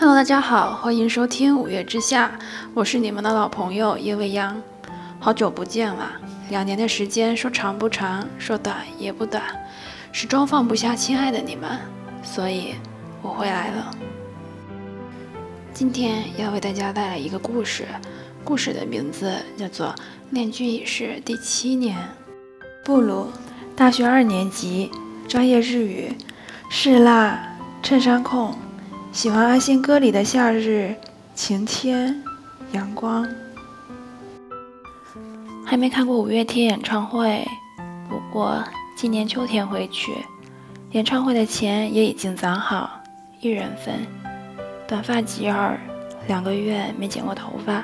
Hello，大家好，欢迎收听五月之下，我是你们的老朋友叶未央，好久不见了，两年的时间说长不长，说短也不短，始终放不下亲爱的你们，所以我回来了。今天要为大家带来一个故事，故事的名字叫做《恋君已是第七年》。布鲁，大学二年级，专业日语，是啦，衬衫控。喜欢阿信歌里的夏日、晴天、阳光。还没看过五月天演唱会，不过今年秋天会去。演唱会的钱也已经攒好，一人份。短发及耳，两个月没剪过头发。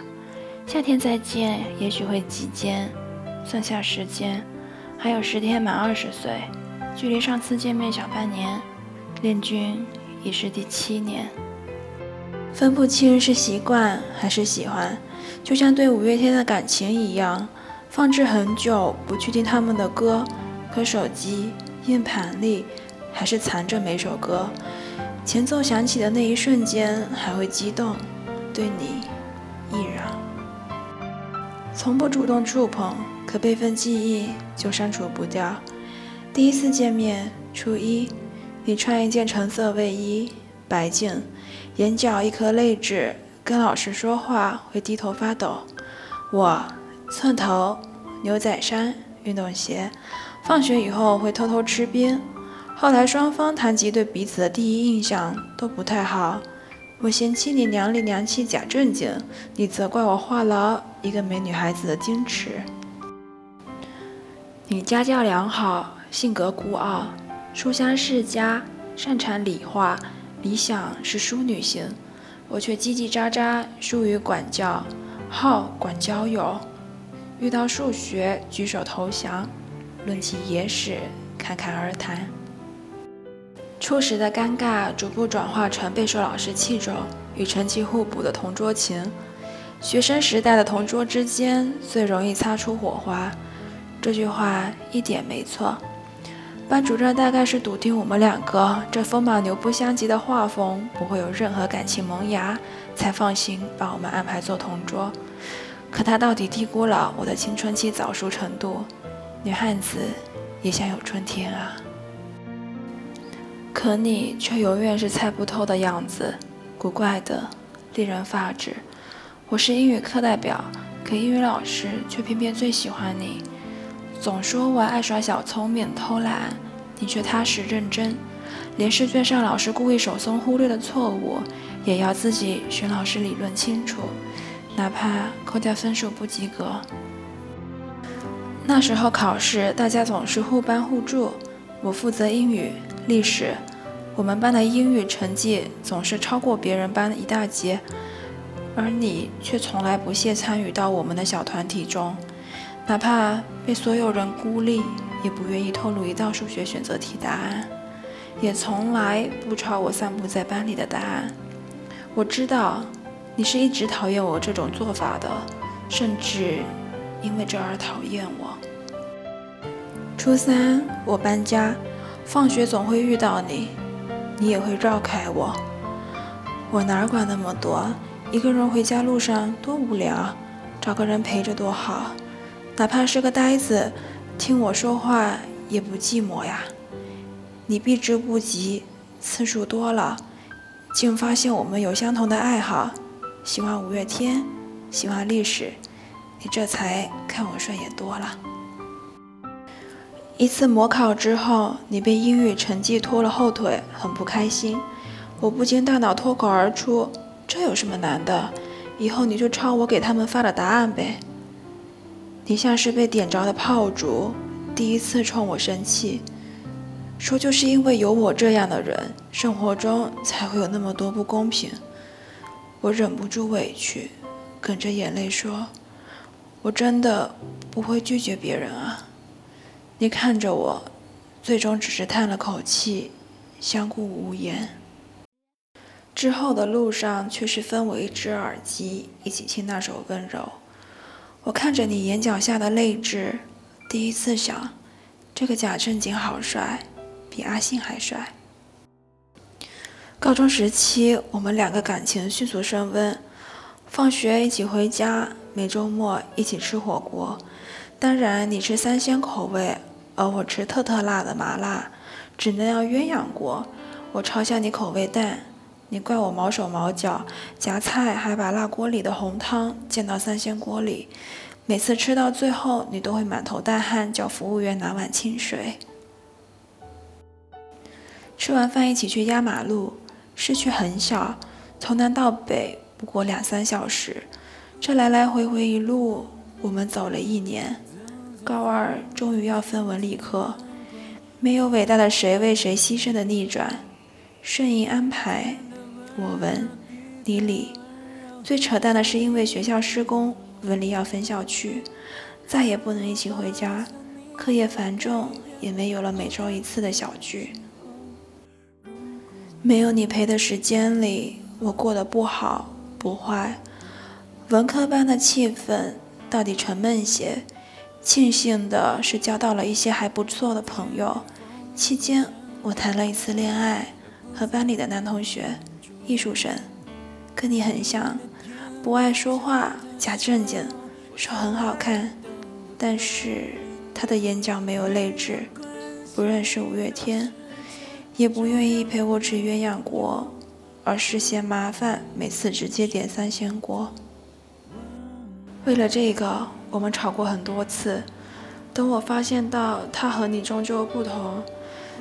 夏天再见，也许会及肩。算下时间，还有十天满二十岁，距离上次见面小半年。恋君。已是第七年，分不清是习惯还是喜欢，就像对五月天的感情一样，放置很久不去听他们的歌，可手机硬盘里还是藏着每首歌。前奏响起的那一瞬间还会激动，对你依然。从不主动触碰，可备份记忆就删除不掉。第一次见面，初一。你穿一件橙色卫衣，白净，眼角一颗泪痣，跟老师说话会低头发抖。我寸头，牛仔衫，运动鞋，放学以后会偷偷吃冰。后来双方谈及对彼此的第一印象都不太好，我嫌弃你娘里娘气假正经，你责怪我话痨，一个没女孩子的矜持。你家教良好，性格孤傲。书香世家，擅长理化，理想是淑女型，我却叽叽喳喳，疏于管教，好管交友。遇到数学，举手投降；论起野史，侃侃而谈。初时的尴尬逐步转化成备受老师器重与成绩互补的同桌情。学生时代的同桌之间最容易擦出火花，这句话一点没错。班主任大概是笃定我们两个这风马牛不相及的画风不会有任何感情萌芽，才放心把我们安排做同桌。可他到底低估了我的青春期早熟程度。女汉子也想有春天啊！可你却永远是猜不透的样子，古怪的，令人发指。我是英语课代表，可英语老师却偏偏最喜欢你。总说我爱耍小聪明、偷懒，你却踏实认真，连试卷上老师故意手松忽略的错误，也要自己寻老师理论清楚，哪怕扣掉分数不及格。那时候考试，大家总是互帮互助，我负责英语、历史，我们班的英语成绩总是超过别人班一大截，而你却从来不屑参与到我们的小团体中。哪怕被所有人孤立，也不愿意透露一道数学选择题答案，也从来不抄我散布在班里的答案。我知道你是一直讨厌我这种做法的，甚至因为这而讨厌我。初三我搬家，放学总会遇到你，你也会绕开我。我哪管那么多，一个人回家路上多无聊，找个人陪着多好。哪怕是个呆子，听我说话也不寂寞呀。你避之不及，次数多了，竟发现我们有相同的爱好，喜欢五月天，喜欢历史，你这才看我顺眼多了。一次模考之后，你被英语成绩拖了后腿，很不开心。我不禁大脑脱口而出：这有什么难的？以后你就抄我给他们发的答案呗。你像是被点着的炮竹，第一次冲我生气，说就是因为有我这样的人，生活中才会有那么多不公平。我忍不住委屈，哽着眼泪说：“我真的不会拒绝别人啊。”你看着我，最终只是叹了口气，相顾无言。之后的路上却是分我一只耳机，一起听那首温柔。我看着你眼角下的泪痣，第一次想，这个假正经好帅，比阿信还帅。高中时期，我们两个感情迅速升温，放学一起回家，每周末一起吃火锅。当然，你吃三鲜口味，而我吃特特辣的麻辣，只能要鸳鸯锅。我嘲笑你口味淡，你怪我毛手毛脚，夹菜还把辣锅里的红汤溅到三鲜锅里。每次吃到最后，你都会满头大汗，叫服务员拿碗清水。吃完饭一起去压马路。市区很小，从南到北不过两三小时。这来来回回一路，我们走了一年。高二终于要分文理科，没有伟大的谁为谁牺牲的逆转，顺应安排。我文，你理。最扯淡的是，因为学校施工，文理要分校区，再也不能一起回家。课业繁重，也没有了每周一次的小聚。没有你陪的时间里，我过得不好不坏。文科班的气氛到底沉闷些。庆幸的是交到了一些还不错的朋友。期间我谈了一次恋爱，和班里的男同学，艺术生，跟你很像，不爱说话，假正经，说很好看，但是他的眼角没有泪痣，不认识五月天。也不愿意陪我吃鸳鸯锅，而是嫌麻烦，每次直接点三鲜锅。为了这个，我们吵过很多次。等我发现到他和你终究不同，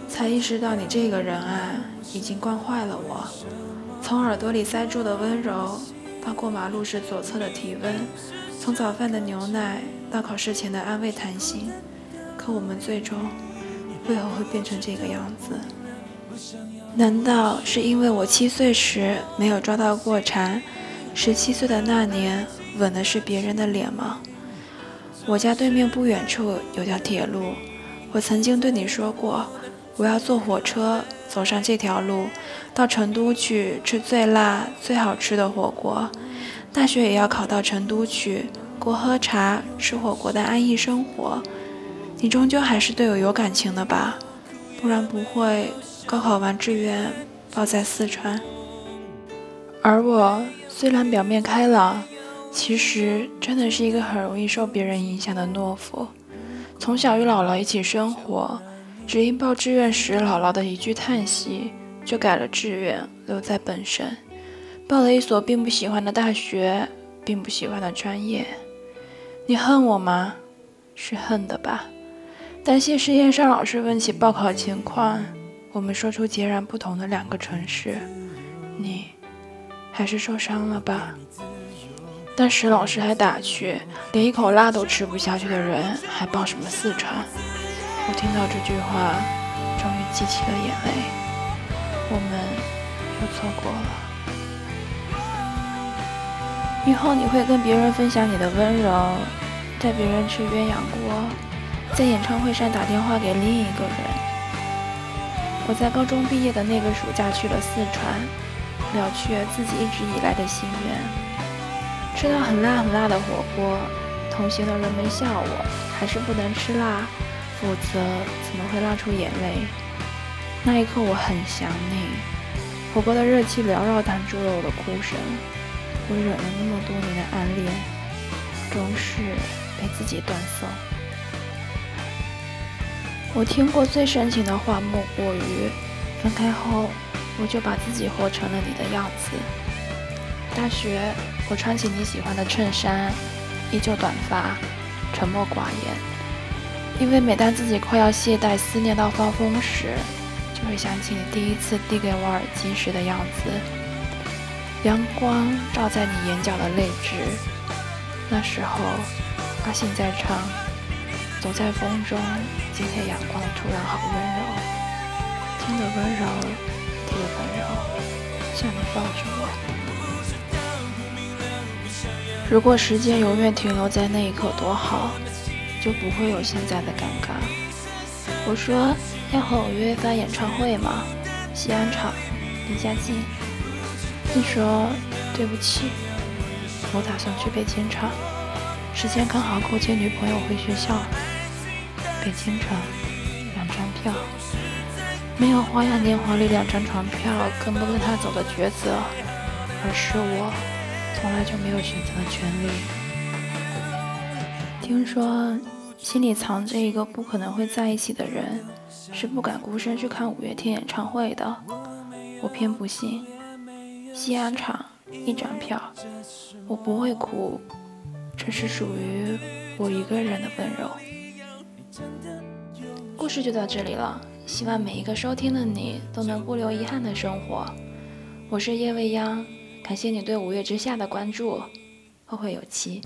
才意识到你这个人啊，已经惯坏了我。从耳朵里塞住的温柔，到过马路时左侧的体温，从早饭的牛奶到考试前的安慰谈心。可我们最终为何会变成这个样子？难道是因为我七岁时没有抓到过蝉？十七岁的那年吻的是别人的脸吗？我家对面不远处有条铁路，我曾经对你说过，我要坐火车走上这条路，到成都去吃最辣最好吃的火锅。大学也要考到成都去，过喝茶吃火锅的安逸生活。你终究还是对我有感情的吧？不然不会。高考完志愿报在四川，而我虽然表面开朗，其实真的是一个很容易受别人影响的懦夫。从小与姥姥一起生活，只因报志愿时姥姥的一句叹息，就改了志愿，留在本省，报了一所并不喜欢的大学，并不喜欢的专业。你恨我吗？是恨的吧？担心实验上老师问起报考情况。我们说出截然不同的两个城市，你还是受伤了吧？但是老师还打趣，连一口辣都吃不下去的人还报什么四川？我听到这句话，终于记起了眼泪。我们又错过了。以后你会跟别人分享你的温柔，带别人吃鸳鸯锅，在演唱会上打电话给另一个人。我在高中毕业的那个暑假去了四川，了却自己一直以来的心愿。吃到很辣很辣的火锅，同行的人们笑我还是不能吃辣，否则怎么会辣出眼泪？那一刻我很想你，火锅的热气缭绕弹出了我的哭声。我忍了那么多年的暗恋，终是被自己断送。我听过最深情的话莫过于，分开后我就把自己活成了你的样子。大学，我穿起你喜欢的衬衫，依旧短发，沉默寡言。因为每当自己快要懈怠、思念到发疯时，就会想起你第一次递给我耳机时的样子。阳光照在你眼角的泪痣，那时候阿信在唱。走在风中，今天阳光突然好温柔，听得温柔，地的温柔，像你抱着我。如果时间永远停留在那一刻多好，就不会有现在的尴尬。我说要和我约发演唱会吗？西安场，离家近。你说对不起，我打算去北京场，时间刚好够接女朋友回学校。北京城，两张票。没有花样年华里两张船票跟不跟他走的抉择，而是我从来就没有选择的权利。听说心里藏着一个不可能会在一起的人，是不敢孤身去看五月天演唱会的。我偏不信。西安场一张票，我不会哭，这是属于我一个人的温柔。故事就到这里了，希望每一个收听的你都能不留遗憾的生活。我是叶未央，感谢你对五月之下的关注，后会有期。